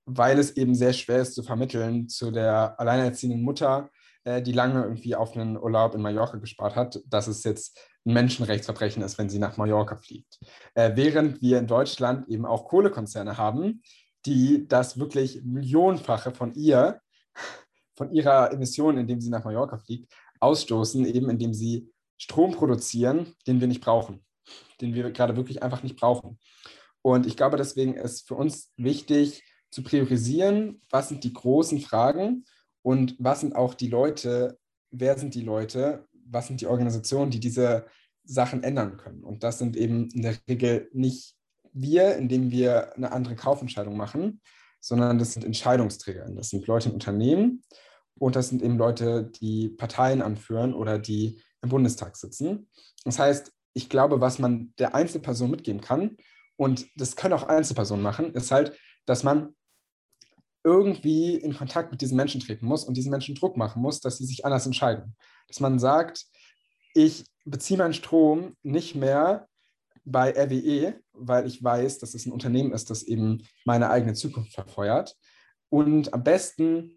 Speaker 4: weil es eben sehr schwer ist zu vermitteln zu der alleinerziehenden Mutter, äh, die lange irgendwie auf einen Urlaub in Mallorca gespart hat, dass es jetzt ein Menschenrechtsverbrechen ist, wenn sie nach Mallorca fliegt. Äh, während wir in Deutschland eben auch Kohlekonzerne haben, die das wirklich millionenfache von ihr, von ihrer Emission, indem sie nach Mallorca fliegt, ausstoßen, eben indem sie Strom produzieren, den wir nicht brauchen, den wir gerade wirklich einfach nicht brauchen. Und ich glaube, deswegen ist für uns wichtig zu priorisieren, was sind die großen Fragen und was sind auch die Leute, wer sind die Leute, was sind die Organisationen, die diese Sachen ändern können. Und das sind eben in der Regel nicht wir, indem wir eine andere Kaufentscheidung machen, sondern das sind Entscheidungsträger. Das sind Leute im Unternehmen und das sind eben Leute, die Parteien anführen oder die im Bundestag sitzen. Das heißt, ich glaube, was man der Einzelperson mitgeben kann, und das können auch Einzelpersonen machen, ist halt, dass man irgendwie in Kontakt mit diesen Menschen treten muss und diesen Menschen Druck machen muss, dass sie sich anders entscheiden. Dass man sagt, ich beziehe meinen Strom nicht mehr bei RWE, weil ich weiß, dass es ein Unternehmen ist, das eben meine eigene Zukunft verfeuert. Und am besten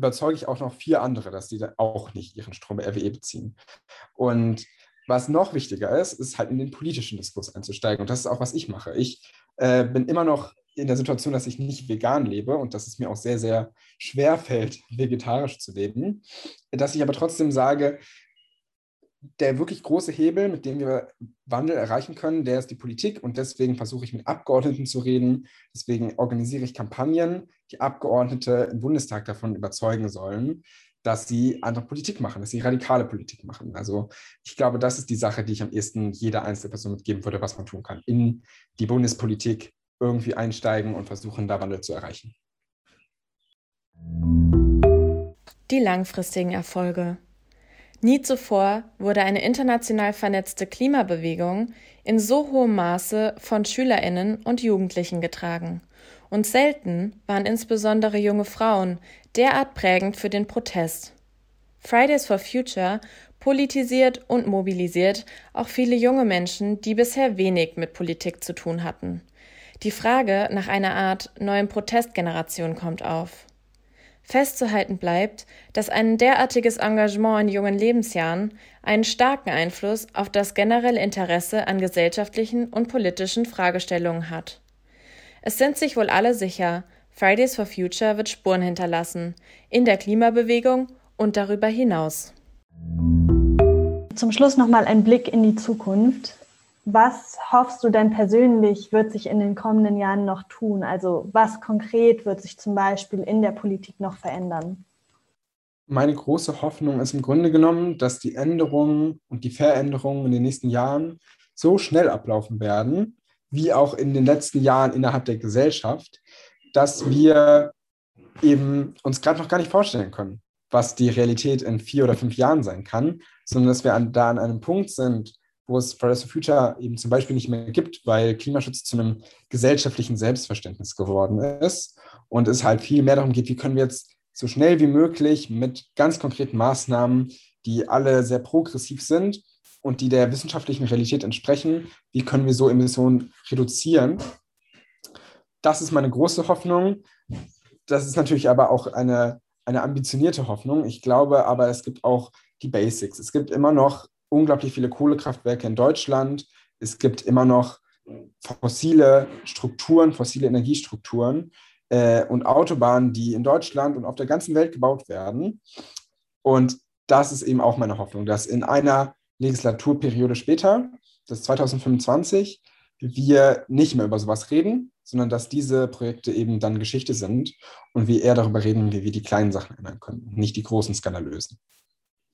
Speaker 4: überzeuge ich auch noch vier andere, dass die auch nicht ihren Strom bei RWE beziehen. Und was noch wichtiger ist, ist halt in den politischen Diskurs einzusteigen. Und das ist auch, was ich mache. Ich äh, bin immer noch in der Situation, dass ich nicht vegan lebe und dass es mir auch sehr, sehr schwer fällt, vegetarisch zu leben. Dass ich aber trotzdem sage, der wirklich große Hebel, mit dem wir Wandel erreichen können, der ist die Politik. Und deswegen versuche ich mit Abgeordneten zu reden. Deswegen organisiere ich Kampagnen, die Abgeordnete im Bundestag davon überzeugen sollen, dass sie andere Politik machen, dass sie radikale Politik machen. Also ich glaube, das ist die Sache, die ich am ehesten jeder einzelne Person mitgeben würde, was man tun kann. In die Bundespolitik irgendwie einsteigen und versuchen, da Wandel zu erreichen.
Speaker 8: Die langfristigen Erfolge. Nie zuvor wurde eine international vernetzte Klimabewegung in so hohem Maße von Schülerinnen und Jugendlichen getragen. Und selten waren insbesondere junge Frauen derart prägend für den Protest. Fridays for Future politisiert und mobilisiert auch viele junge Menschen, die bisher wenig mit Politik zu tun hatten. Die Frage nach einer Art neuen Protestgeneration kommt auf. Festzuhalten bleibt, dass ein derartiges Engagement in jungen Lebensjahren einen starken Einfluss auf das generelle Interesse an gesellschaftlichen und politischen Fragestellungen hat. Es sind sich wohl alle sicher, Fridays for Future wird Spuren hinterlassen, in der Klimabewegung und darüber hinaus.
Speaker 7: Zum Schluss nochmal ein Blick in die Zukunft. Was hoffst du denn persönlich wird sich in den kommenden Jahren noch tun? Also was konkret wird sich zum Beispiel in der Politik noch verändern?
Speaker 4: Meine große Hoffnung ist im Grunde genommen, dass die Änderungen und die Veränderungen in den nächsten Jahren so schnell ablaufen werden, wie auch in den letzten Jahren innerhalb der Gesellschaft, dass wir eben uns gerade noch gar nicht vorstellen können, was die Realität in vier oder fünf Jahren sein kann, sondern dass wir an, da an einem Punkt sind, wo es Fridays for Future eben zum Beispiel nicht mehr gibt, weil Klimaschutz zu einem gesellschaftlichen Selbstverständnis geworden ist und es halt viel mehr darum geht, wie können wir jetzt so schnell wie möglich mit ganz konkreten Maßnahmen, die alle sehr progressiv sind und die der wissenschaftlichen Realität entsprechen, wie können wir so Emissionen reduzieren. Das ist meine große Hoffnung. Das ist natürlich aber auch eine, eine ambitionierte Hoffnung. Ich glaube aber, es gibt auch die Basics. Es gibt immer noch unglaublich viele Kohlekraftwerke in Deutschland. Es gibt immer noch fossile Strukturen, fossile Energiestrukturen äh, und Autobahnen, die in Deutschland und auf der ganzen Welt gebaut werden. Und das ist eben auch meine Hoffnung, dass in einer Legislaturperiode später, das 2025, wir nicht mehr über sowas reden, sondern dass diese Projekte eben dann Geschichte sind und wir eher darüber reden, wie wir die kleinen Sachen ändern können, nicht die großen skandalösen.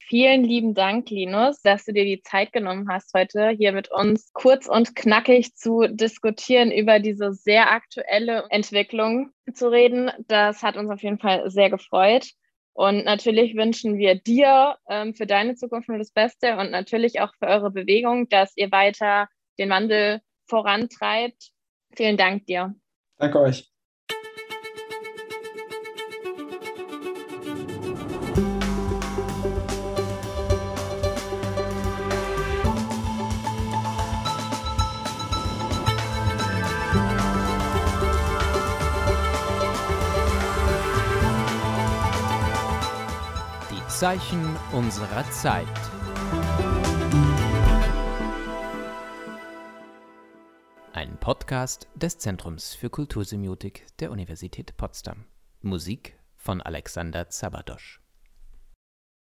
Speaker 6: Vielen lieben Dank, Linus, dass du dir die Zeit genommen hast, heute hier mit uns kurz und knackig zu diskutieren, über diese sehr aktuelle Entwicklung zu reden. Das hat uns auf jeden Fall sehr gefreut. Und natürlich wünschen wir dir ähm, für deine Zukunft nur das Beste und natürlich auch für eure Bewegung, dass ihr weiter den Wandel vorantreibt. Vielen Dank dir.
Speaker 4: Danke euch.
Speaker 1: Zeichen unserer Zeit. Ein Podcast des Zentrums für Kultursemiotik der Universität Potsdam. Musik von Alexander Zabadosch.